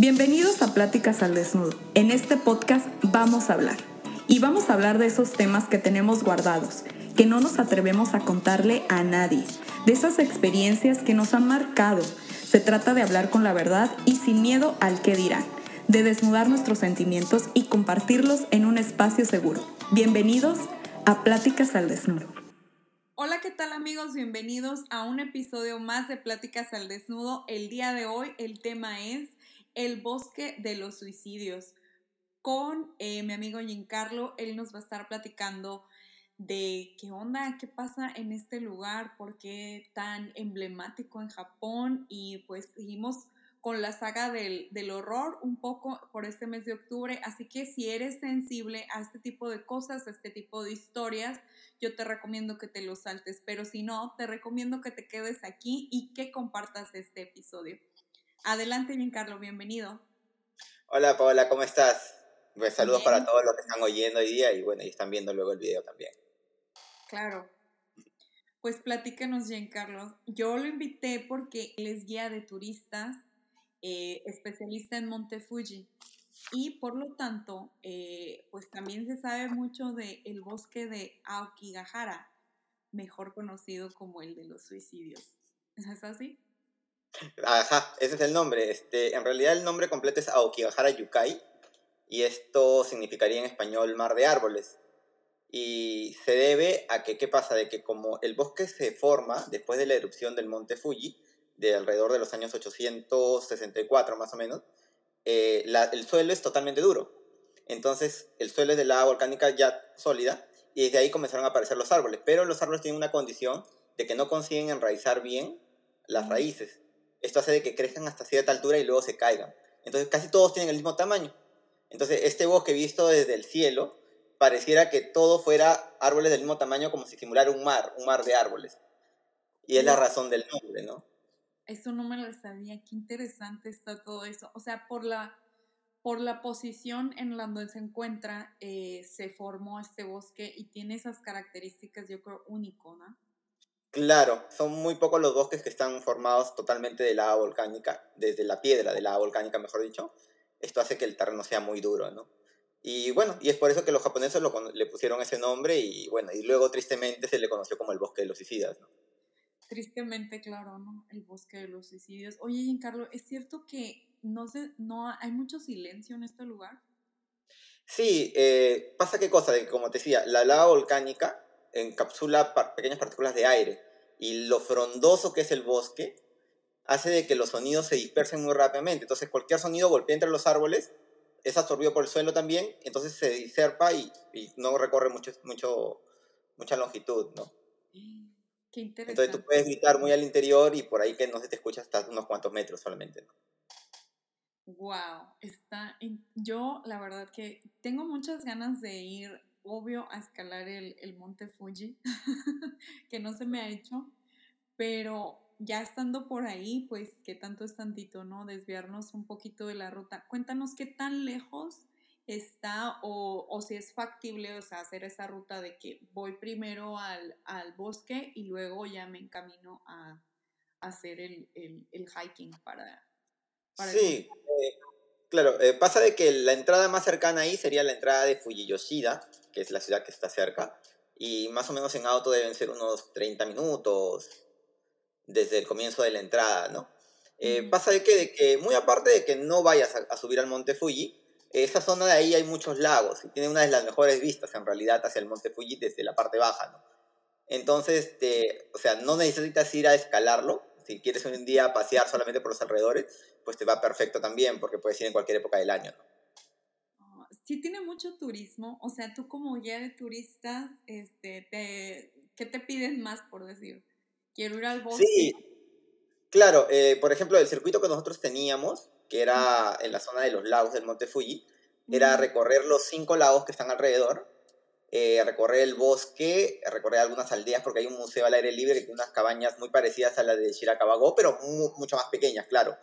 Bienvenidos a Pláticas al Desnudo. En este podcast vamos a hablar. Y vamos a hablar de esos temas que tenemos guardados, que no nos atrevemos a contarle a nadie, de esas experiencias que nos han marcado. Se trata de hablar con la verdad y sin miedo al que dirán, de desnudar nuestros sentimientos y compartirlos en un espacio seguro. Bienvenidos a Pláticas al Desnudo. Hola, ¿qué tal amigos? Bienvenidos a un episodio más de Pláticas al Desnudo. El día de hoy el tema es el bosque de los suicidios. Con eh, mi amigo Giancarlo, él nos va a estar platicando de qué onda, qué pasa en este lugar, por qué tan emblemático en Japón y pues seguimos con la saga del, del, horror un poco por este mes de octubre, así que si eres sensible a este tipo de cosas, a este tipo de historias, yo te recomiendo que te lo saltes, pero si no, te recomiendo que te quedes aquí y que compartas este episodio. Adelante, Giancarlo, bienvenido. Hola, Paola, ¿cómo estás? Pues saludos para todos los que están oyendo hoy día y bueno, y están viendo luego el video también. Claro. Pues platícanos, Giancarlo. Yo lo invité porque él es guía de turistas, eh, especialista en Monte Fuji. Y por lo tanto, eh, pues también se sabe mucho del el bosque de Aokigahara, mejor conocido como el de los suicidios. ¿Es así? Ajá, ese es el nombre. Este, en realidad el nombre completo es Aokigahara Yukai y esto significaría en español mar de árboles. Y se debe a que, ¿qué pasa? De que como el bosque se forma después de la erupción del monte Fuji, de alrededor de los años 864 más o menos, eh, el suelo es totalmente duro. Entonces el suelo es de lava volcánica ya sólida y desde ahí comenzaron a aparecer los árboles. Pero los árboles tienen una condición de que no consiguen enraizar bien las raíces. Esto hace de que crezcan hasta cierta altura y luego se caigan. Entonces casi todos tienen el mismo tamaño. Entonces este bosque visto desde el cielo pareciera que todo fuera árboles del mismo tamaño como si simulara un mar, un mar de árboles. Y es la razón del nombre, ¿no? Eso no me lo sabía, qué interesante está todo eso. O sea, por la, por la posición en la donde se encuentra, eh, se formó este bosque y tiene esas características, yo creo, único, ¿no? Claro, son muy pocos los bosques que están formados totalmente de lava volcánica, desde la piedra de lava volcánica, mejor dicho. Esto hace que el terreno sea muy duro, ¿no? Y bueno, y es por eso que los japoneses le pusieron ese nombre y bueno, y luego tristemente se le conoció como el bosque de los suicidas, ¿no? Tristemente, claro, ¿no? El bosque de los suicidios. Oye, Giancarlo, ¿es cierto que no, se, no hay mucho silencio en este lugar? Sí, eh, pasa qué cosa, de como te decía, la lava volcánica encapsula pequeñas partículas de aire y lo frondoso que es el bosque hace de que los sonidos se dispersen muy rápidamente. Entonces cualquier sonido golpea entre los árboles, es absorbido por el suelo también, entonces se diserpa y, no recorre mucho, mucho, mucha longitud, ¿no? Qué interesante. Entonces tú puedes gritar muy al interior y por ahí que no se te escucha hasta unos cuantos metros solamente, ¿no? Wow, está yo la verdad que tengo muchas ganas de ir obvio a escalar el, el monte Fuji, que no se me ha hecho, pero ya estando por ahí, pues qué tanto es tantito, ¿no? Desviarnos un poquito de la ruta. Cuéntanos qué tan lejos está o, o si es factible, o sea, hacer esa ruta de que voy primero al, al bosque y luego ya me encamino a, hacer el, el, el, hiking para... para sí, eh, claro, eh, pasa de que la entrada más cercana ahí sería la entrada de Fujiyoshida, que es la ciudad que está cerca, y más o menos en auto deben ser unos 30 minutos desde el comienzo de la entrada, ¿no? Eh, pasa de que, de que, muy aparte de que no vayas a, subir al monte Fuji, esa zona de ahí hay muchos lagos y tiene una de las mejores vistas en realidad hacia el monte Fuji desde la parte baja, ¿no? Entonces, o sea, no necesitas ir a escalarlo. Si quieres un día pasear solamente por los alrededores, pues te va perfecto también, porque puedes ir en cualquier época del año, ¿no? sí tiene mucho turismo, o sea, tú como guía de turistas, este, te, ¿qué te piden más por decir? Quiero ir al bosque. Sí, claro, eh, por ejemplo, el circuito que nosotros teníamos, que era en la zona de los lagos del Monte Fuji, era recorrer los cinco lagos que están alrededor, eh, recorrer el bosque, recorrer algunas aldeas, porque hay un museo al aire libre que unas cabañas muy parecidas a las de Shirakawago, pero mucho más pequeñas, claro.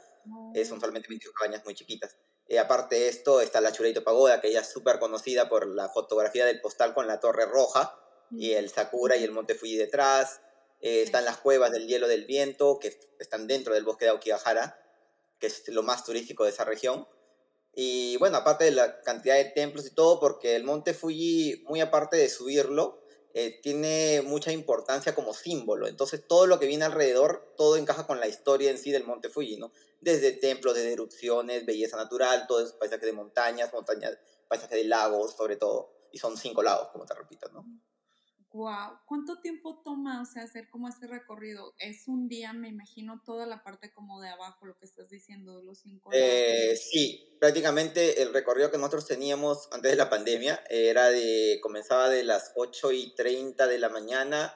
son solamente 22 cabañas muy chiquitas. Eh, aparte de esto, está la Chureito Pagoda, que ella es súper conocida por la fotografía del postal con la Torre Roja y el Sakura y el Monte Fuji detrás. Eh, están las cuevas del hielo del viento, que están dentro del bosque de Aokigahara. que es lo más turístico de esa región. Y bueno, aparte de la cantidad de templos y todo, porque el monte Fuji, muy aparte de subirlo, eh, tiene mucha importancia como símbolo. Entonces todo lo que viene alrededor, todo encaja con la historia en sí del monte Fuji, ¿no? Desde templos, desde erupciones, belleza natural, todo es paisaje de montañas, montañas, paisaje de lagos, sobre todo. Y son cinco lagos, como te repito, ¿no? Wow, ¿cuánto tiempo toma, o sea, hacer como este recorrido? Es un día, me imagino, toda la parte como de abajo, lo que estás diciendo, de los cinco. Eh, sí, prácticamente el recorrido que nosotros teníamos antes de la pandemia era de, comenzaba de las 8 y 30 de la mañana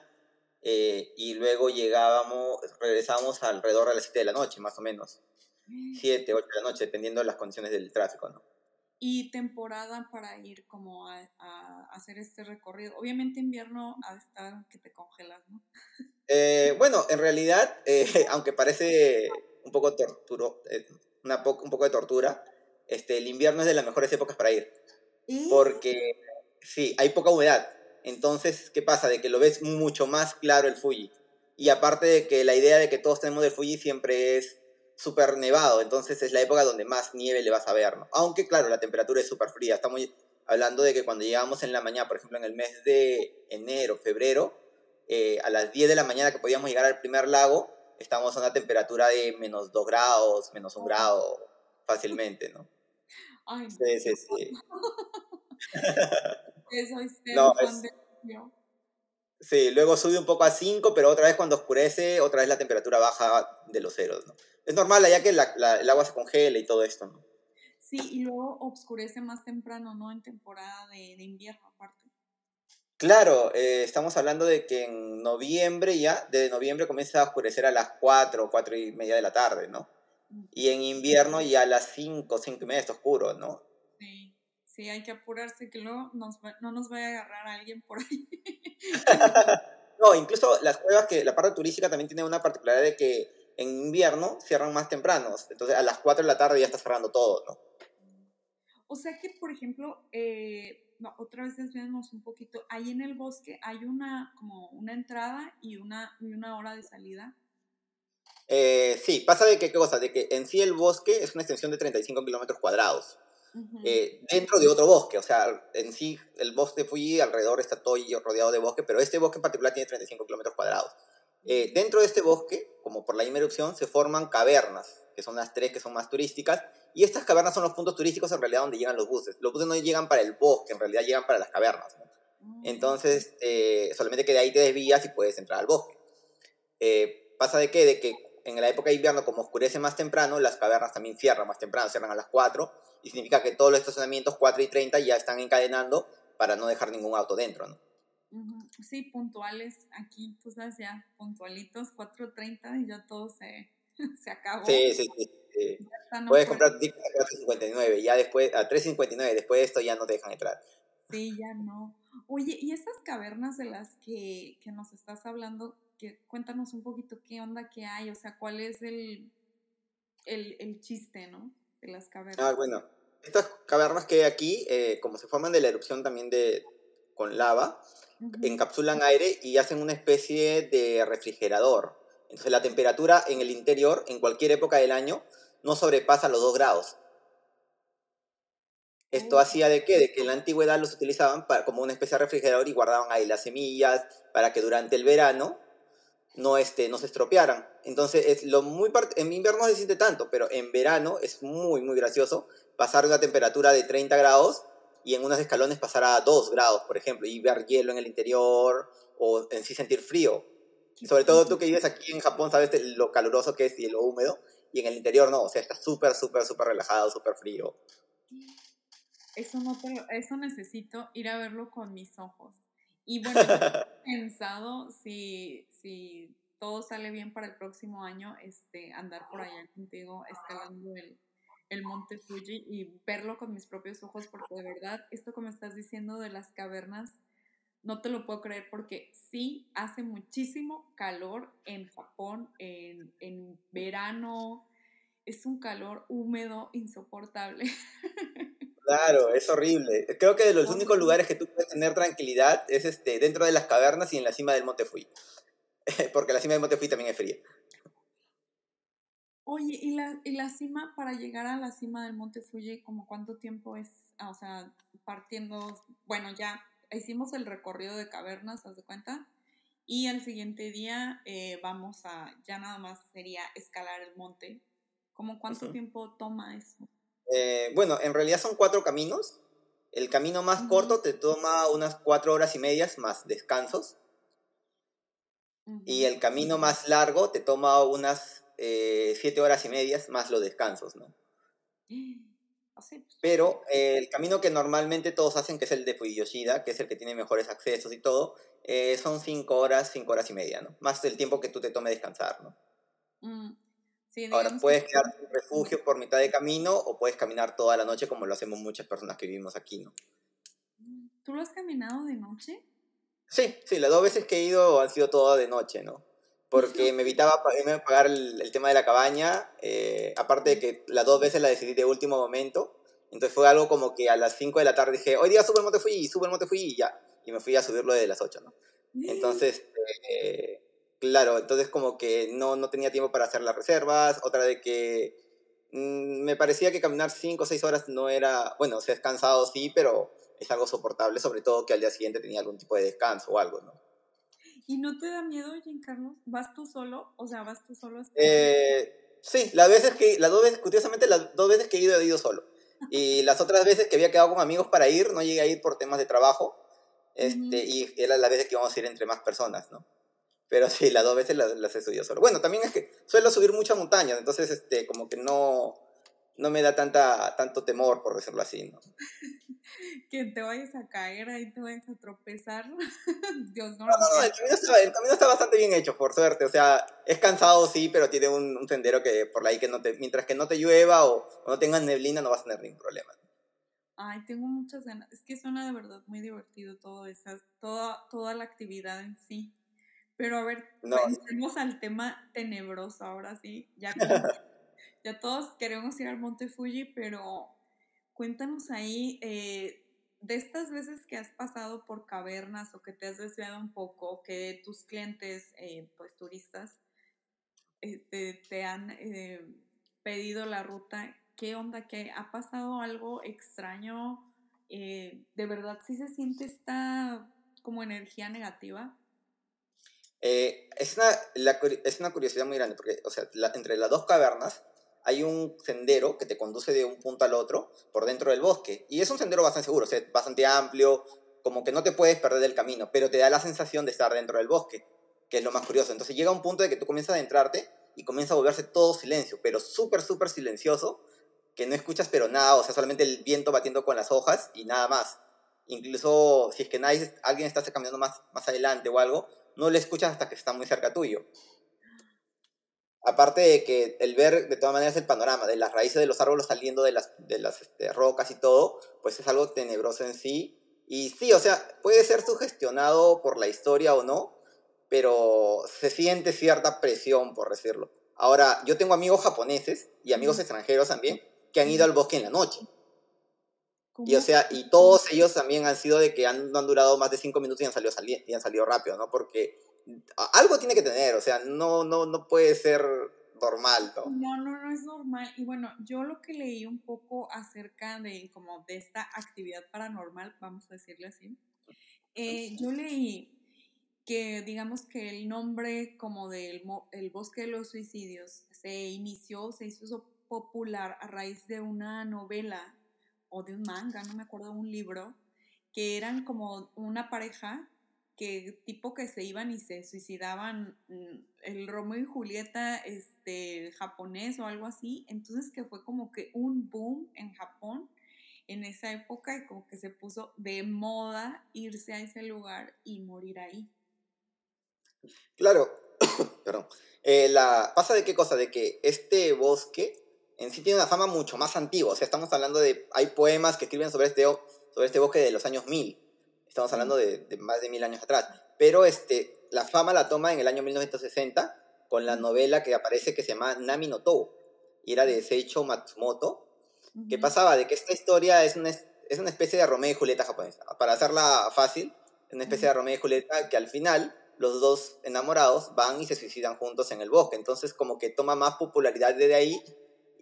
eh, y luego llegábamos, regresábamos alrededor de las 7 de la noche, más o menos. 7, 8 de la noche, dependiendo de las condiciones del tráfico, ¿no? Y temporada para ir como a, hacer este recorrido. Obviamente invierno a estar que te congelas, ¿no? Eh, bueno, en realidad, eh, aunque parece un poco torturo, eh, una un poco de tortura, este, el invierno es de las mejores épocas para ir. Porque sí, hay poca humedad. Entonces, ¿qué pasa? De que lo ves mucho más claro el Fuji. Y aparte de que la idea de que todos tenemos del Fuji siempre es súper nevado, entonces es la época donde más nieve le vas a ver, ¿no? Aunque claro, la temperatura es súper fría, estamos hablando de que cuando llegamos en la mañana, por ejemplo en el mes de enero, febrero, eh, a las 10 de la mañana que podíamos llegar al primer lago, estamos a una temperatura de menos 2 grados, menos 1 grado, fácilmente, ¿no? Ay, sí, sí, sí. Eso es no, es... Sí, luego sube un poco a 5, pero otra vez cuando oscurece, otra vez la temperatura baja de los ceros, ¿no? Es normal allá que el agua se congela y todo esto, ¿no? Sí, y luego oscurece más temprano, ¿no? En temporada de, invierno aparte. Claro, eh, estamos hablando de que en noviembre ya, desde noviembre comienza a oscurecer a las 4, 4 y media de la tarde, ¿no? Y en invierno ya a las 5, 5 y media está oscuro, ¿no? Sí, hay que apurarse que luego no nos vaya a agarrar a alguien por ahí. no, incluso las cuevas, que la parte turística también tiene una particularidad de que en invierno cierran más temprano. Entonces a las 4 de la tarde ya está cerrando todo, ¿no? O sea que, por ejemplo, eh, otra vez desviamos un poquito, ahí en el bosque hay una, como una entrada y una, y una hora de salida. Eh, sí, pasa de que, ¿qué cosa? De que en sí el bosque es una extensión de 35 kilómetros cuadrados. Eh, dentro de otro bosque. O sea, en sí el bosque de Fuji alrededor está todo rodeado de bosque, pero este bosque en particular tiene 35 kilómetros cuadrados. Eh, dentro de este bosque, como por la misma erupción, se forman cavernas, que son las tres que son más turísticas, y estas cavernas son los puntos turísticos en realidad donde llegan los buses. Los buses no llegan para el bosque, en realidad llegan para las cavernas. Mm. Entonces, eh, solamente que de ahí te desvías y puedes entrar al bosque. pasa de qué? De que en la época de invierno, como oscurece más temprano, las cavernas también cierran más temprano, cierran a las 4, y significa que todos los estacionamientos 4 y 30 ya están encadenando para no dejar ningún auto dentro, ¿no? Sí, puntuales, aquí tú sabes ya, puntualitos, 4.30 y ya todo se, se acabó. Sí, sí, sí. Puedes comprar tickets a 4.59, ya después, a 3.59, después de esto ya no te dejan entrar. Sí, ya no. Oye, ¿y esas cavernas de las que, que nos estás hablando, que, cuéntanos un poquito qué onda que hay, o sea, cuál es el, el, el chiste, ¿no? de las cavernas. Ah, bueno. Estas cavernas que hay aquí, eh, como se forman de la erupción también de, con lava, encapsulan aire y hacen una especie de refrigerador. Entonces la temperatura en el interior, en cualquier época del año, no sobrepasa los 2 grados. Esto oh. hacía de qué? De que en la antigüedad los utilizaban para, como una especie de refrigerador y guardaban ahí las semillas para que durante el verano no, este, no se estropearan. Entonces, es lo muy en invierno no se siente tanto, pero en verano es muy, muy gracioso pasar una temperatura de 30 grados y en unos escalones pasar a 2 grados, por ejemplo, y ver hielo en el interior o en sí sentir frío. Sobre todo tú que vives aquí en Japón sabes lo caluroso que es y lo húmedo, y en el interior no, o sea, está súper, súper, súper relajado, súper frío. Eso, no eso necesito ir a verlo con mis ojos. Y bueno, he pensado si, si todo sale bien para el próximo año, este, andar por allá contigo escalando el, el monte Fuji y verlo con mis propios ojos, porque de verdad, esto que me estás diciendo de las cavernas, no te lo puedo creer porque sí hace muchísimo calor en Japón, en, en verano, es un calor húmedo, insoportable. Claro, es horrible. Creo que de los únicos lugares que tú puedes tener tranquilidad es este, dentro de las cavernas y en la cima del Monte Fuji. Porque la cima del Monte Fuji también es fría. Oye, ¿y la, ¿y la cima, para llegar a la cima del Monte Fuji, como cuánto tiempo es? Ah, o sea, partiendo, bueno, ya hicimos el recorrido de cavernas, ¿haz de cuenta? Y al siguiente día eh, vamos a, ya nada más sería escalar el monte. ¿Cómo cuánto tiempo toma eso? Eh, bueno, en realidad son cuatro caminos. El camino más corto te toma unas cuatro horas y medias más descansos. Y el camino más largo te toma unas eh, siete horas y medias más los descansos, ¿no? Ah, pues. Pero eh, el camino que normalmente todos hacen, que es el de Fujiyoshida, que es el que tiene mejores accesos y todo, eh, son cinco horas, cinco horas y media, ¿no? Más el tiempo que tú te tome descansar, ¿no? Mm, Ahora, puedes quedar en refugio por mitad de camino o puedes caminar toda la noche como lo hacemos muchas personas que vivimos aquí, ¿no? ¿Tú lo has caminado de noche? Sí, sí, las dos veces que he ido han sido todas de noche, ¿no? Porque me evitaba pagar el, tema de la cabaña, eh, aparte de que las dos veces la decidí de último momento, entonces fue algo como que a las 5 de la tarde dije, hoy día sube el monte fui, sube el monte fui y ya, y me fui a subirlo desde las 8, ¿no? Entonces, eh, claro, entonces como que no, no tenía tiempo para hacer las reservas, otra de que mm, me parecía que caminar 5 o 6 horas no era, bueno, o sea, es cansado sí, pero es algo soportable, sobre todo que al día siguiente tenía algún tipo de descanso o algo, ¿no? ¿Y no te da miedo, Giancarlo? ¿Vas tú solo? O sea, ¿vas tú solo? Eh, sí, las veces que, las dos veces, curiosamente, las dos veces que he ido, he ido solo. Y las otras veces que había quedado con amigos para ir, no llegué a ir por temas de trabajo. Este, Y eran las veces que íbamos a ir entre más personas, ¿no? Pero sí, las dos veces las, las he subido solo. Bueno, también es que suelo subir muchas montañas, entonces, este, como que no, no me da tanta, tanto temor, por decirlo así, ¿no? que te vayas a caer, ahí te vayas a tropezar. Dios no. No, no, el, camino está, bastante bien hecho, por suerte. O sea, es cansado, sí, pero tiene un, sendero que por ahí que no te, mientras que no te llueva o, no tengas neblina, no vas a tener ningún problema. Ay, tengo muchas ganas. Es que suena de verdad muy divertido todo eso, toda, toda la actividad en sí. Pero a ver, no. al tema tenebroso ahora sí. Ya, ya todos queremos ir al Monte Fuji, pero cuéntanos ahí eh, de estas veces que has pasado por cavernas o que te has desviado un poco, que tus clientes, eh, pues turistas, este, te han eh, pedido la ruta, ¿qué onda? ¿Qué ha pasado algo extraño? ¿De verdad sí se siente esta como energía negativa? Es, una, es una curiosidad muy grande, porque, o sea, entre las dos cavernas hay un sendero que te conduce de un punto al otro por dentro del bosque. Y es un sendero bastante seguro, o sea, bastante amplio, como que no te puedes perder del camino, pero te da la sensación de estar dentro del bosque, que es lo más curioso. Entonces llega un punto de que tú comienzas a adentrarte y comienza a volverse todo silencio, pero súper, súper silencioso, que no escuchas pero nada, o sea, solamente el viento batiendo con las hojas y nada más. Incluso si es que nadie, alguien está caminando más, más adelante o algo, no le escuchas hasta que está muy cerca tuyo. Aparte de que el ver de todas maneras el panorama de las raíces de los árboles saliendo de las, de las este, rocas y todo, pues es algo tenebroso en sí. Y sí, o sea, puede ser sugestionado por la historia o no, pero se siente cierta presión, por decirlo. Ahora, yo tengo amigos japoneses y amigos extranjeros también que han ido al bosque en la noche. Y o sea, y todos ellos también han sido de que han, no han durado más de cinco minutos y han salido, y han salido rápido, ¿no? Porque algo tiene que tener, o sea, no, no, no puede ser normal, ¿no? No, no, no es normal. Y bueno, yo lo que leí un poco acerca de como de esta actividad paranormal, vamos a decirle así, eh, yo leí que digamos que el nombre como del el bosque de los suicidios se inició, se hizo popular a raíz de una novela o de un manga, no me acuerdo, un libro, que eran como una pareja que tipo que se iban y se suicidaban mm, el Romeo y Julieta este japonés o algo así, entonces que fue como que un boom en Japón en esa época y como que se puso de moda irse a ese lugar y morir ahí. Claro, perdón. Eh, la, pasa de qué cosa, de que este bosque en sí tiene una fama mucho más antigua, o sea, estamos hablando de, hay poemas que escriben sobre este, sobre este bosque de los años 1000 Estamos hablando de, más de mil años atrás. Pero este, la fama la toma en el año 1960 con la novela que aparece que se llama Nami no Tou. Y era de Seicho Matsumoto. ¿Qué pasaba? De que esta historia es una, es una especie de Romeo y Julieta japonesa. Para hacerla fácil, es una especie de Romeo y Julieta que al final los dos enamorados van y se suicidan juntos en el bosque. Entonces como que toma más popularidad desde ahí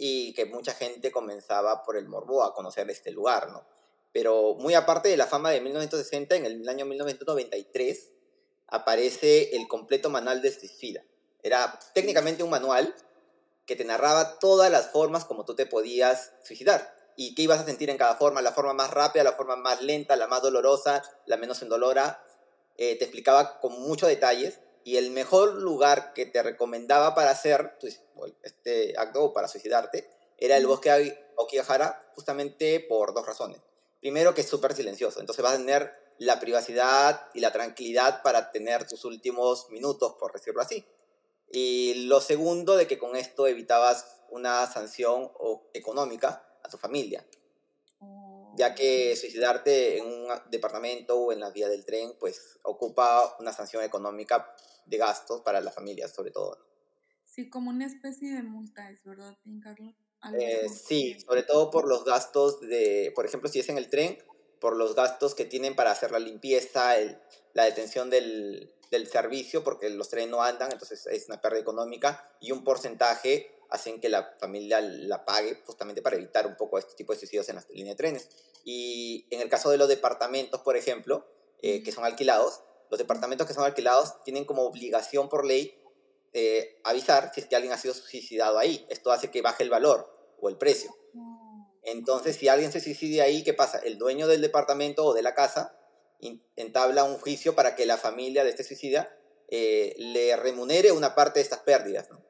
y que mucha gente comenzaba por el morbo a conocer este lugar, ¿no? Pero muy aparte de la fama de 1960, en el año 1993 aparece el completo manual de suicida. Era técnicamente un manual que te narraba todas las formas como tú te podías suicidar y qué ibas a sentir en cada forma, la forma más rápida, la forma más lenta, la más dolorosa, la menos indolora. Eh, te explicaba con muchos detalles y el mejor lugar que te recomendaba para hacer este acto o para suicidarte era el bosque de Okigahara justamente por dos razones. Primero que es súper silencioso, entonces vas a tener la privacidad y la tranquilidad para tener tus últimos minutos, por decirlo así. Y lo segundo, de que con esto evitabas una sanción económica a tu familia. Ya que suicidarte en un departamento o en la vía del tren, pues ocupa una sanción económica de gastos para la familia, sobre todo. Sí, como una especie de multa, ¿es verdad, Carlos? Eh, sí, sobre todo por los gastos de, por ejemplo, si es en el tren, por los gastos que tienen para hacer la limpieza, el, la detención del, del servicio, porque los trenes no andan, entonces es una pérdida económica, y un porcentaje hacen que la familia la pague justamente para evitar un poco este tipo de suicidios en las líneas de trenes. Y en el caso de los departamentos, por ejemplo, eh, que son alquilados, los departamentos que son alquilados tienen como obligación por ley eh, avisar si es que alguien ha sido suicidado ahí. Esto hace que baje el valor o el precio. Entonces, si alguien se suicida ahí, ¿qué pasa? El dueño del departamento o de la casa entabla un juicio para que la familia de este suicida eh, le remunere una parte de estas pérdidas, ¿no?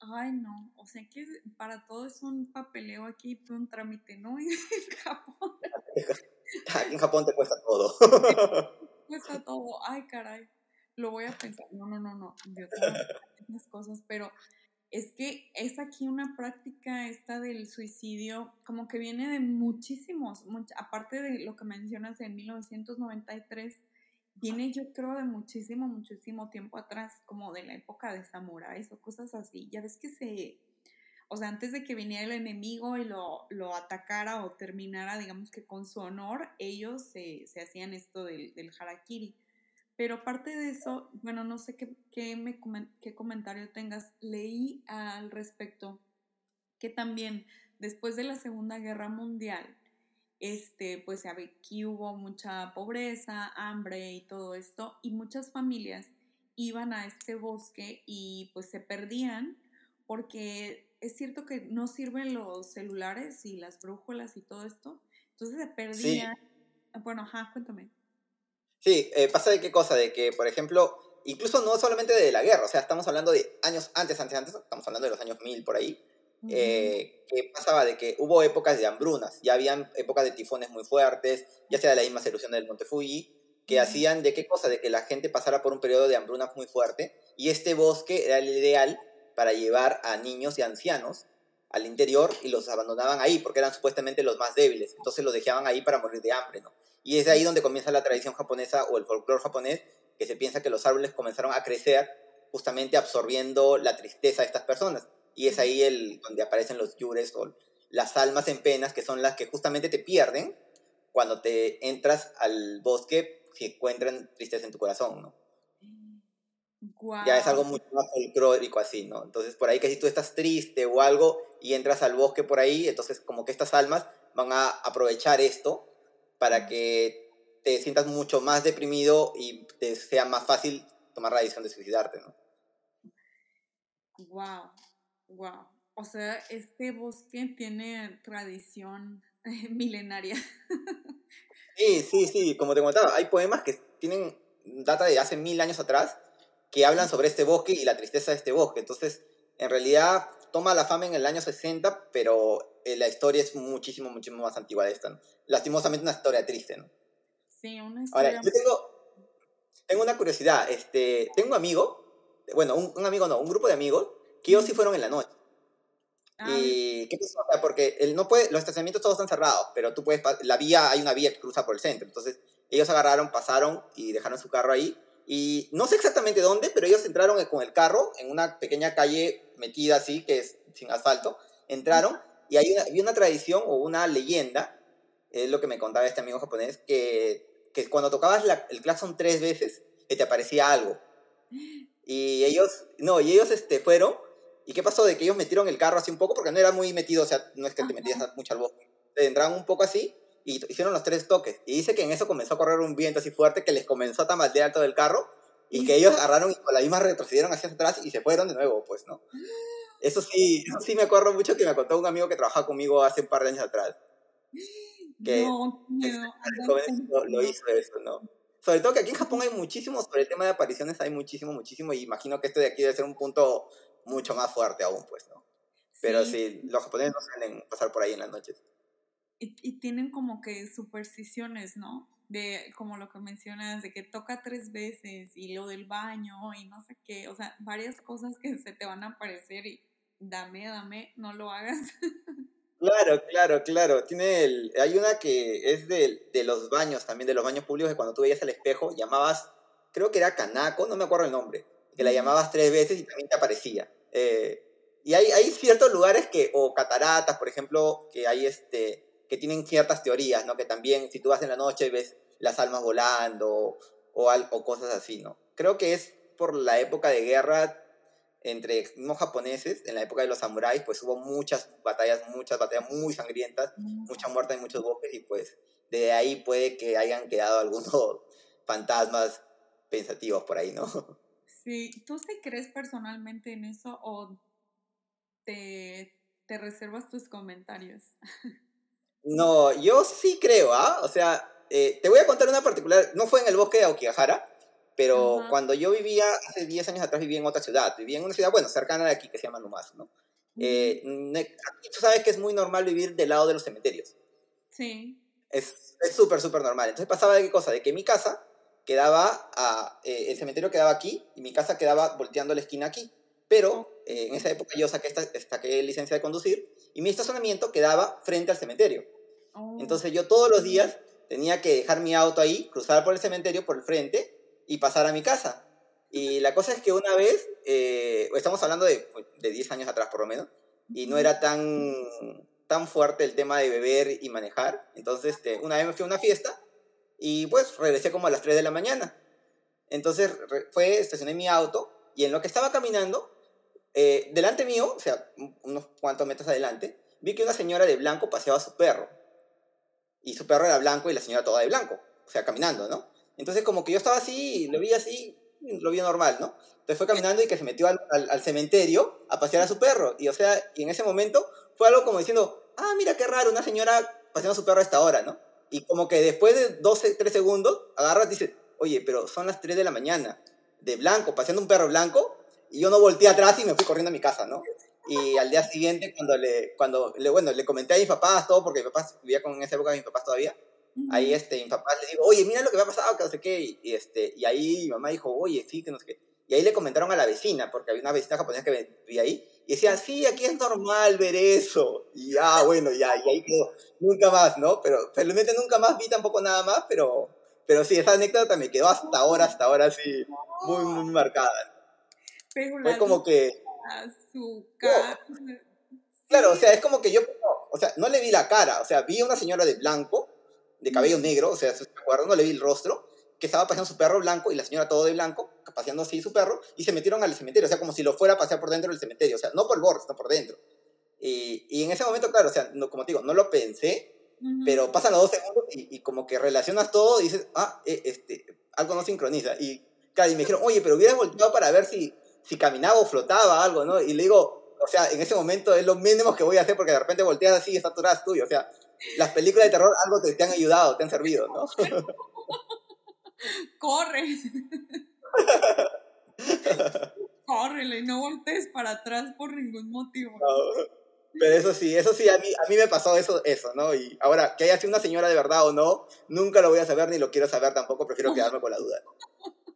Ay, no, o sea que para todo es un papeleo aquí, un trámite, ¿no? En Japón. En Japón te cuesta todo. cuesta todo, ay, caray. Lo voy a pensar. No, no, no, no. Yo tengo cosas, pero es que es aquí una práctica esta del suicidio, como que viene de muchísimos, aparte de lo que mencionas en 1993 viene yo creo de muchísimo, muchísimo tiempo atrás, como de la época de samuráis o cosas así. Ya ves que se, o sea, antes de que viniera el enemigo y lo, lo atacara o terminara, digamos que con su honor, ellos se, se hacían esto del, del, harakiri. Pero aparte de eso, bueno, no sé qué, qué, me, qué comentario tengas, leí al respecto que también después de la Segunda Guerra Mundial, este, pues aquí hubo mucha pobreza, hambre y todo esto, y muchas familias iban a este bosque y pues se perdían porque es cierto que no sirven los celulares y las brújulas y todo esto, entonces se perdían. Bueno, ajá, cuéntame. Sí, eh, pasa de qué cosa, de que, por ejemplo, incluso no solamente de la guerra, o sea, estamos hablando de años antes, antes, antes, estamos hablando de los años 1000 por ahí, eh, que pasaba de que hubo épocas de hambrunas, ya habían épocas de tifones muy fuertes, ya sea de la misma erupción del Monte Fuji, que hacían de qué cosa, de que la gente pasara por un periodo de hambruna muy fuerte, y este bosque era el ideal para llevar a niños y ancianos al interior y los abandonaban ahí porque eran supuestamente los más débiles, entonces los dejaban ahí para morir de hambre, ¿no? Y es ahí donde comienza la tradición japonesa o el folclore japonés, que se piensa que los árboles comenzaron a crecer justamente absorbiendo la tristeza de estas personas. Y es ahí el, donde aparecen los yures o las almas en penas, que son las que justamente te pierden cuando te entras al bosque si encuentran tristeza en tu corazón, ¿no? Ya es algo mucho más folclórico así, ¿no? Entonces, por ahí que si tú estás triste o algo y entras al bosque por ahí, entonces como que estas almas van a aprovechar esto para que te sientas mucho más deprimido y te sea más fácil tomar la decisión de suicidarte, ¿no? Wow. Wow. O sea, este bosque tiene tradición milenaria. sí, sí, sí. Como te contaba, hay poemas que tienen data de hace mil años atrás que hablan sobre este bosque y la tristeza de este bosque. Entonces, en realidad toma la fama en el año 60, pero eh, la historia es muchísimo, muchísimo más antigua de esta. Lastimosamente una historia triste, ¿no? Sí, una historia. Ahora, yo tengo, tengo una curiosidad. Este, tengo un amigo, bueno, un, un amigo no, un grupo de amigos que ellos sí fueron en la noche. Ah, y qué pasó, porque él no puede, los estacionamientos todos están cerrados, pero tú puedes, la vía, hay una vía que cruza por el centro, entonces ellos agarraron, pasaron y dejaron su carro ahí, y no sé exactamente dónde, pero ellos entraron con el carro en una pequeña calle metida así, que es sin asfalto, entraron, y hay una, había una tradición o una leyenda, es lo que me contaba este amigo japonés, que, que cuando tocabas el claxon tres veces, te aparecía algo. Y ellos, no, y ellos este, fueron, ¿y qué pasó? De que ellos metieron el carro así un poco, porque no era muy metido, o sea, no es que te metías mucho al bosque. Entraban un poco así y hicieron los tres toques. Y dice que en eso comenzó a correr un viento así fuerte que les comenzó a tambalear todo el carro y que ellos agarraron y con la misma retrocedieron hacia atrás y se fueron de nuevo, pues, ¿no? Eso sí, sí me acuerdo mucho que me contó un amigo que trabajaba conmigo hace un par de años atrás. Que, no, no, lo, hizo eso, ¿no? Sobre todo que aquí en Japón hay muchísimo, sobre el tema de apariciones hay muchísimo, muchísimo, y imagino que este de aquí debe ser un punto mucho más fuerte aún, pues, ¿no? Pero sí, los japoneses no suelen pasar por ahí en las noches. Y, y tienen como que supersticiones, ¿no? de como lo que mencionas, de que toca tres veces y lo del baño y no sé qué, o sea, varias cosas que se te van a aparecer y dame, dame, no lo hagas. Claro, claro, claro. Tiene el, hay una que es de, de los baños, también de los baños públicos, que cuando tú veías al espejo llamabas, creo que era Kanako, no me acuerdo el nombre, que la llamabas tres veces y también te aparecía. Eh, y hay, hay ciertos lugares que, o cataratas, por ejemplo, que hay este, que tienen ciertas teorías, ¿no? Que también, si tú vas en la noche ves las almas volando o, o cosas así, ¿no? Creo que es por la época de guerra entre no japoneses, en la época de los samuráis, pues hubo muchas batallas, muchas batallas muy sangrientas, mucha muerte en muchos bosques y pues de ahí puede que hayan quedado algunos fantasmas pensativos por ahí, ¿no? Sí, ¿tú sí crees personalmente en eso o te, te reservas tus comentarios? No, yo sí creo, ¿ah? O sea, eh, te voy a contar una particular, no fue en el bosque de Aokigahara, pero cuando yo vivía, hace 10 años atrás vivía en otra ciudad, vivía en una ciudad, bueno, cercana de aquí, que se llama Numazu, ¿no? Eh, tú sabes que es muy normal vivir del lado de los cementerios. Sí. Es súper, súper normal. Entonces pasaba de qué cosa, de que mi casa quedaba, a, eh, el cementerio quedaba aquí y mi casa quedaba volteando la esquina aquí. Pero en esa época yo saqué, esta, saqué licencia de conducir y mi estacionamiento quedaba frente al cementerio. Oh. Entonces yo todos los días tenía que dejar mi auto ahí, cruzar por el cementerio por el frente y pasar a mi casa. Y la cosa es que una vez, eh, estamos hablando de, de 10 años atrás por lo menos, y no era tan, tan fuerte el tema de beber y manejar. Entonces, este, una vez me fui a una fiesta y pues regresé como a las 3 de la mañana. Entonces fue, estacioné mi auto y en lo que estaba caminando, eh, delante mío, o sea, unos cuantos metros adelante, vi que una señora de blanco paseaba a su perro y su perro era blanco y la señora toda de blanco, o sea, caminando, ¿no? Entonces como que yo estaba así, lo vi así, lo vi normal, ¿no? Entonces fue caminando y que se metió al, al, cementerio a pasear a su perro. Y o sea, y en ese momento fue algo como diciendo, ah, mira qué raro, una señora paseando su perro a esta hora, ¿no? Y como que después de 12, 3 segundos, agarra y dice, oye, pero son las 3 de la mañana, de blanco, paseando un perro blanco, y yo no volteé atrás y me fui corriendo a mi casa, ¿no? Y al día siguiente, cuando le, cuando le, bueno, le comenté a mis papás todo, porque mi papá vivía con en esa época mis papás todavía, ahí este, mi papá le digo, oye, mira lo que me ha pasado, que no sé qué, y, este, y ahí mi mamá dijo, oye, sí, que no sé qué. Y ahí le comentaron a la vecina, porque había una vecina japonesa que vivía ahí, y decía, sí, aquí es normal ver eso. Y ya, bueno, ya, y ahí quedó. Nunca más, ¿no? Pero felizmente nunca más vi tampoco nada más, pero, pero sí, esa anécdota me quedó hasta ahora, hasta ahora, sí, muy, muy marcada. Fue como que azúcar. Claro, o sea, es como que yo, o sea, no le vi la cara, o sea, vi a una señora de blanco, de cabello negro, o sea, ¿se acuerdan? No le vi el rostro, que estaba paseando su perro blanco y la señora todo de blanco, paseando así su perro, y se metieron al cementerio, o sea, como si lo fuera a pasear por dentro del cementerio, o sea, no por el borde, sino por dentro. Y, y en ese momento, claro, o sea, no, como te digo, no lo pensé, pero pasan los dos segundos y, y, como que relacionas todo y dices, ah, eh, este, algo no sincroniza. Y, claro, y me dijeron, oye, pero hubieras volteado para ver si, si caminaba o flotaba algo, ¿no? Y le digo, o sea, en ese momento es lo mínimo que voy a hacer porque de repente volteas así y está atrás tuyo. O sea, las películas de terror algo te, te han ayudado, te han servido, ¿no? Corre. Córrele y no voltees para atrás por ningún motivo. Pero eso sí, eso sí, a mí, a mí me pasó eso, eso, ¿no? Y ahora, que haya sido una señora de verdad o no, nunca lo voy a saber ni lo quiero saber tampoco, prefiero quedarme con la duda.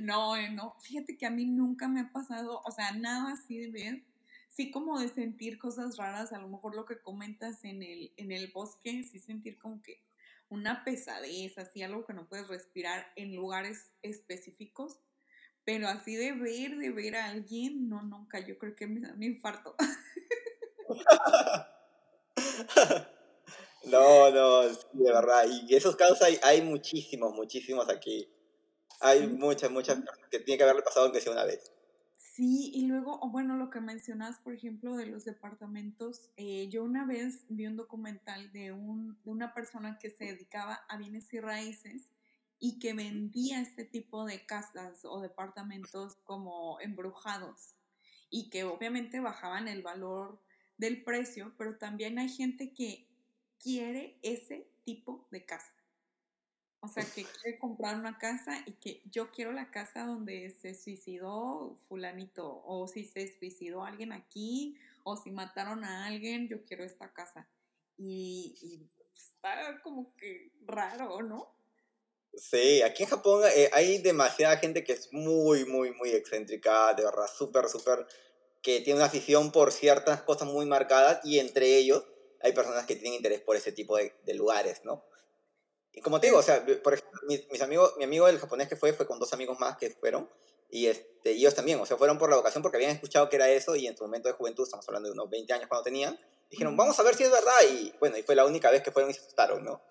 No, eh, no, fíjate que a mí nunca me ha pasado, o sea, nada así de ver, sí como de sentir cosas raras, a lo mejor lo que comentas en el, en el bosque, sí sentir como que una pesadez, así algo que no puedes respirar en lugares específicos, pero así de ver, de ver a alguien, no, nunca, yo creo que me da un infarto. No, no, de verdad. Y esos casos hay, hay muchísimos, muchísimos aquí. hay muchas, muchas que tiene que haberle pasado aunque sea una vez. Sí, y luego, bueno, lo que mencionas, por ejemplo, de los departamentos, eh, yo una vez vi un documental de, un, de una persona que se dedicaba a bienes y raíces y que vendía este tipo de casas o departamentos como embrujados y que obviamente bajaban el valor del precio, pero también hay gente que quiere ese tipo de casa. O sea, que quiere comprar una casa y que yo quiero la casa donde se suicidó fulanito, o si se suicidó alguien aquí, o si mataron a alguien, yo quiero esta casa. Y, está como que raro, ¿no? Sí, aquí en Japón eh, hay demasiada gente que es muy, muy, muy excéntrica, de verdad, súper, súper, que tiene una afición por ciertas cosas muy marcadas y entre ellos hay personas que tienen interés por ese tipo de, de lugares, ¿no? Y como te digo, o sea, por ejemplo, mis, amigos, mi amigo el japonés que fue, fue con dos amigos más que fueron, y este, ellos también, o sea, fueron por la vocación porque habían escuchado que era eso, y en su momento de juventud, estamos hablando de unos 20 años cuando tenían, dijeron, vamos a ver si es verdad, y bueno, y fue la única vez que fueron y se asustaron, ¿no?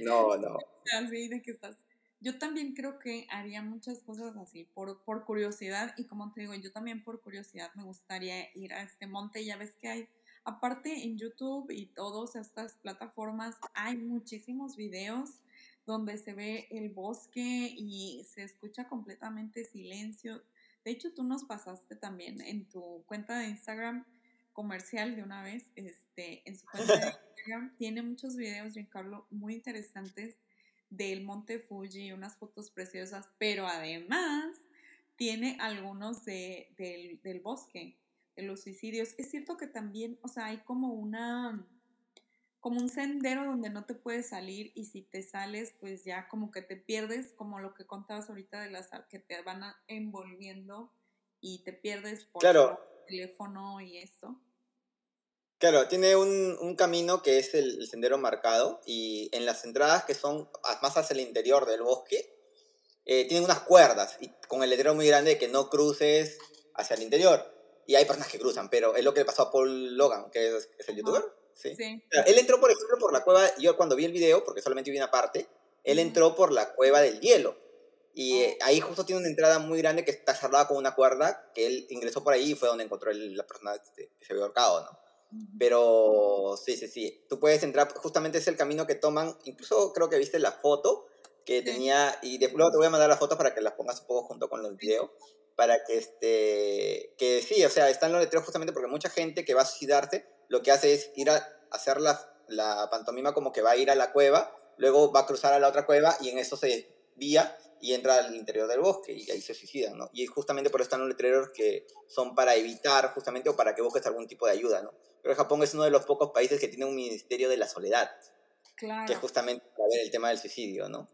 No, no. Así de que estás. Yo también creo que haría muchas cosas así, por, por curiosidad, y como te digo, yo también por curiosidad me gustaría ir a este monte, ya ves que hay Aparte en YouTube y todas estas plataformas hay muchísimos videos donde se ve el bosque y se escucha completamente silencio. De hecho, tú nos pasaste también en tu cuenta de Instagram comercial de una vez, este, en su cuenta de Instagram tiene muchos videos, Giancarlo, muy interesantes del Monte Fuji, unas fotos preciosas, pero además tiene algunos de, del, del bosque los suicidios. Es cierto que también, o sea, hay como una, como un sendero donde no te puedes salir y si te sales, pues ya como que te pierdes, como lo que contabas ahorita de las que te van envolviendo y te pierdes por el teléfono y eso. Claro, tiene un, camino que es el, sendero marcado y en las entradas que son más hacia el interior del bosque, eh, tienen unas cuerdas y con el letrero muy grande de que no cruces hacia el interior y hay personas que cruzan, pero es lo que le pasó a Paul Logan, que es, el youtuber. ¿sí? Él entró, por ejemplo, por la cueva, yo cuando vi el video, porque solamente vi una parte, él entró por la cueva del hielo. Y eh, ahí justo tiene una entrada muy grande que está cerrada con una cuerda, que él ingresó por ahí y fue donde encontró la persona este, que se había ahorcado, ¿no? Pero sí, sí, sí. Tú puedes entrar, justamente es el camino que toman. Incluso creo que viste la foto que tenía, y después te voy a mandar las fotos para que las pongas un poco junto con el video para que, este, que sí, o sea, están los letreros justamente porque mucha gente que va a suicidarse lo que hace es ir a hacer la, la pantomima como que va a ir a la cueva, luego va a cruzar a la otra cueva y en eso se desvía y entra al interior del bosque y ahí se suicidan, ¿no? Y justamente por eso están los letreros que son para evitar justamente o para que busques algún tipo de ayuda, ¿no? Pero Japón es uno de los pocos países que tiene un ministerio de la soledad, claro. que es justamente para ver el tema del suicidio, ¿no?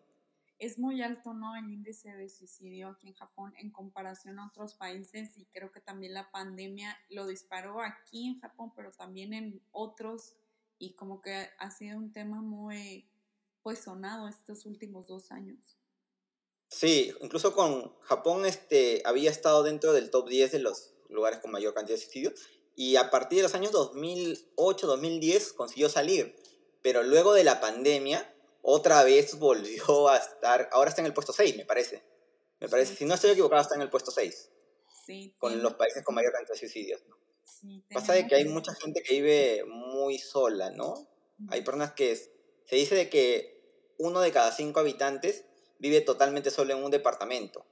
Es muy alto, ¿no? El índice de suicidio aquí en Japón en comparación a otros países y creo que también la pandemia lo disparó aquí en Japón, pero también en otros y como que ha sido un tema muy, pues, sonado estos últimos dos años. Sí, incluso con Japón este, había estado dentro del top 10 de los lugares con mayor cantidad de suicidios y a partir de los años 2008-2010 consiguió salir, pero luego de la pandemia otra vez volvió a estar, ahora está en el puesto 6, me parece. Me parece, si no estoy equivocado, está en el puesto 6. Sí, con los países con mayor cantidad de suicidios. Sí, Pasa de que hay mucha gente que vive muy sola, ¿no? Hay personas que se dice de que uno de cada cinco habitantes vive totalmente solo en un departamento.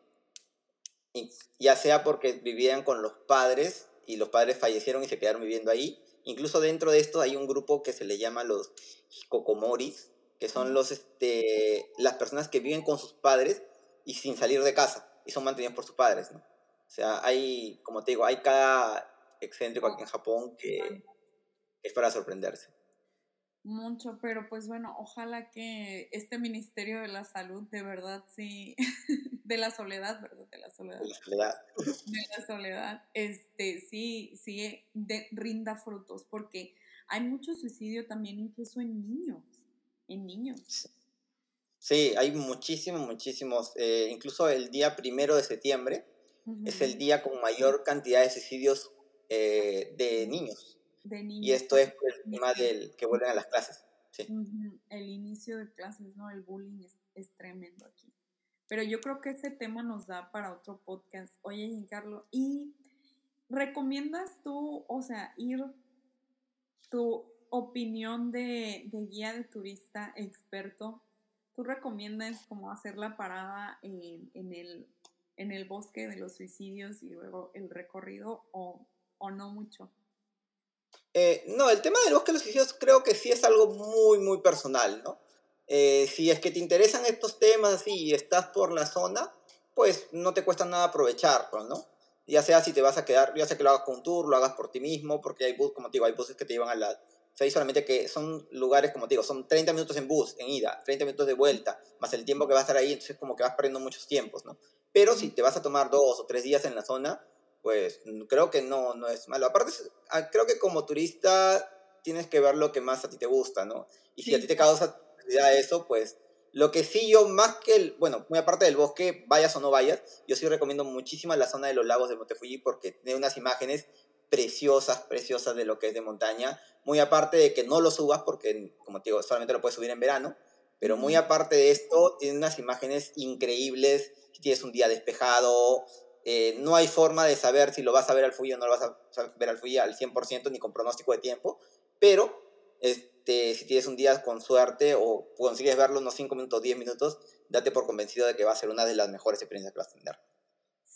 Y ya sea porque vivían con los padres y los padres fallecieron y se quedaron viviendo ahí. Incluso dentro de esto hay un grupo que se le llama los hikokomoris, que son los, este, las personas que viven con sus padres y sin salir de casa y son mantenidos por sus padres, ¿no? O sea, hay, como te digo, hay cada excéntrico aquí en Japón que es para sorprenderse. Mucho, pero pues bueno, ojalá que este Ministerio de la Salud de verdad sí, de la soledad, ¿verdad? De la soledad. De la soledad. De la soledad, este, sí, sí, de, rinda frutos, porque hay mucho suicidio también incluso en niños en niños. Sí, hay muchísimos, muchísimos. Eh, incluso el día primero de septiembre es el día con mayor cantidad de suicidios eh, de niños. De niños. Y esto es el tema del que vuelven a las clases. Sí. El inicio de clases, ¿no? El bullying es, tremendo aquí. Pero yo creo que ese tema nos da para otro podcast. Oye, Giancarlo, ¿y recomiendas tú, o sea, ir tu opinión de, guía de turista experto? ¿Tú recomiendas como hacer la parada en, el, en el bosque de los suicidios y luego el recorrido o, o no mucho? Eh, no, el tema del bosque de los suicidios creo que sí es algo muy, muy personal, ¿no? Eh, si es que te interesan estos temas así y estás por la zona, pues no te cuesta nada aprovecharlo, ¿no? Ya sea si te vas a quedar, ya sea que lo hagas con un tour, lo hagas por ti mismo, porque hay bus, como te digo, hay buses que te llevan a la... O sea, solamente que son lugares, como te digo, son 30 minutos en bus, en ida, 30 minutos de vuelta, más el tiempo que vas a estar ahí, entonces como que vas perdiendo muchos tiempos, ¿no? Pero si te vas a tomar dos o tres días en la zona, pues creo que no, no es malo. Aparte, ah, creo que como turista tienes que ver lo que más a ti te gusta, ¿no? Y si a ti te causa eso, pues lo que sí yo más que, el, bueno, muy aparte del bosque, vayas o no vayas, yo sí recomiendo muchísimo la zona de los lagos de Montefuji porque tiene unas imágenes preciosas, preciosas de lo que es de montaña, muy aparte de que no lo subas porque, como te digo, solamente lo puedes subir en verano, pero muy aparte de esto, tiene unas imágenes increíbles, si tienes un día despejado, eh, no hay forma de saber si lo vas a ver al Fuji o no lo vas a ver al Fuji al 100% ni con pronóstico de tiempo, pero este, si tienes un día con suerte o consigues verlo unos 5 minutos, 10 minutos, date por convencido de que va a ser una de las mejores experiencias que vas a tener.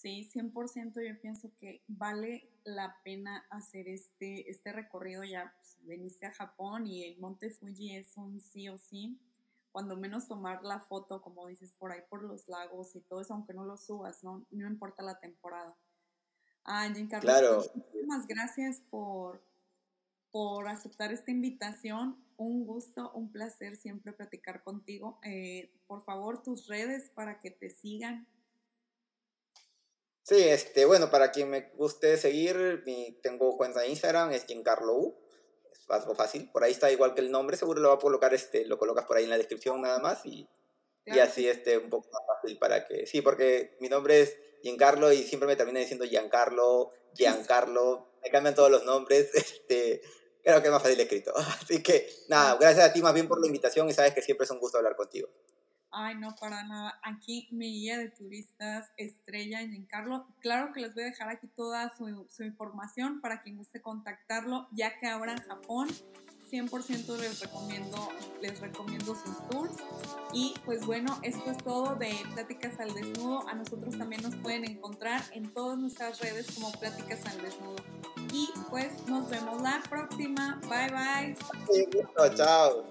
Sí, 100% yo pienso que vale la pena hacer este, este recorrido ya, pues, veniste a Japón y el Monte Fuji es un sí o sí cuando menos tomar la foto, como dices, por ahí por los lagos y todo eso, aunque no lo subas, no, no importa la temporada. Ah, Giancarlo, claro. Pues, muchísimas gracias por, por aceptar esta invitación. Un gusto, un placer siempre platicar contigo. Eh, por favor, tus redes para que te sigan. Sí, este, bueno, para quien me guste seguir, mi, tengo cuenta de Instagram, es Giancarlo U algo fácil. Por ahí está igual que el nombre, seguro lo va a colocar, este, lo colocas por ahí en la descripción nada más y, y así este, un poco más fácil para que... Sí, porque mi nombre es Giancarlo y siempre me termina diciendo Giancarlo, Giancarlo, me cambian todos los nombres, este, creo que es más fácil escrito. Así que nada, gracias a ti más bien por la invitación y sabes que siempre es un gusto hablar contigo. Ay, no, para nada. Aquí mi guía de turistas, Estrella en Carlos. Claro que les voy a dejar aquí toda su, información para quien guste contactarlo, ya que ahora en Japón 100% les recomiendo, les recomiendo sus tours. Y pues bueno, esto es todo de Pláticas al Desnudo. A nosotros también nos pueden encontrar en todas nuestras redes como Pláticas al Desnudo. Y pues nos vemos la próxima. Bye bye. chao.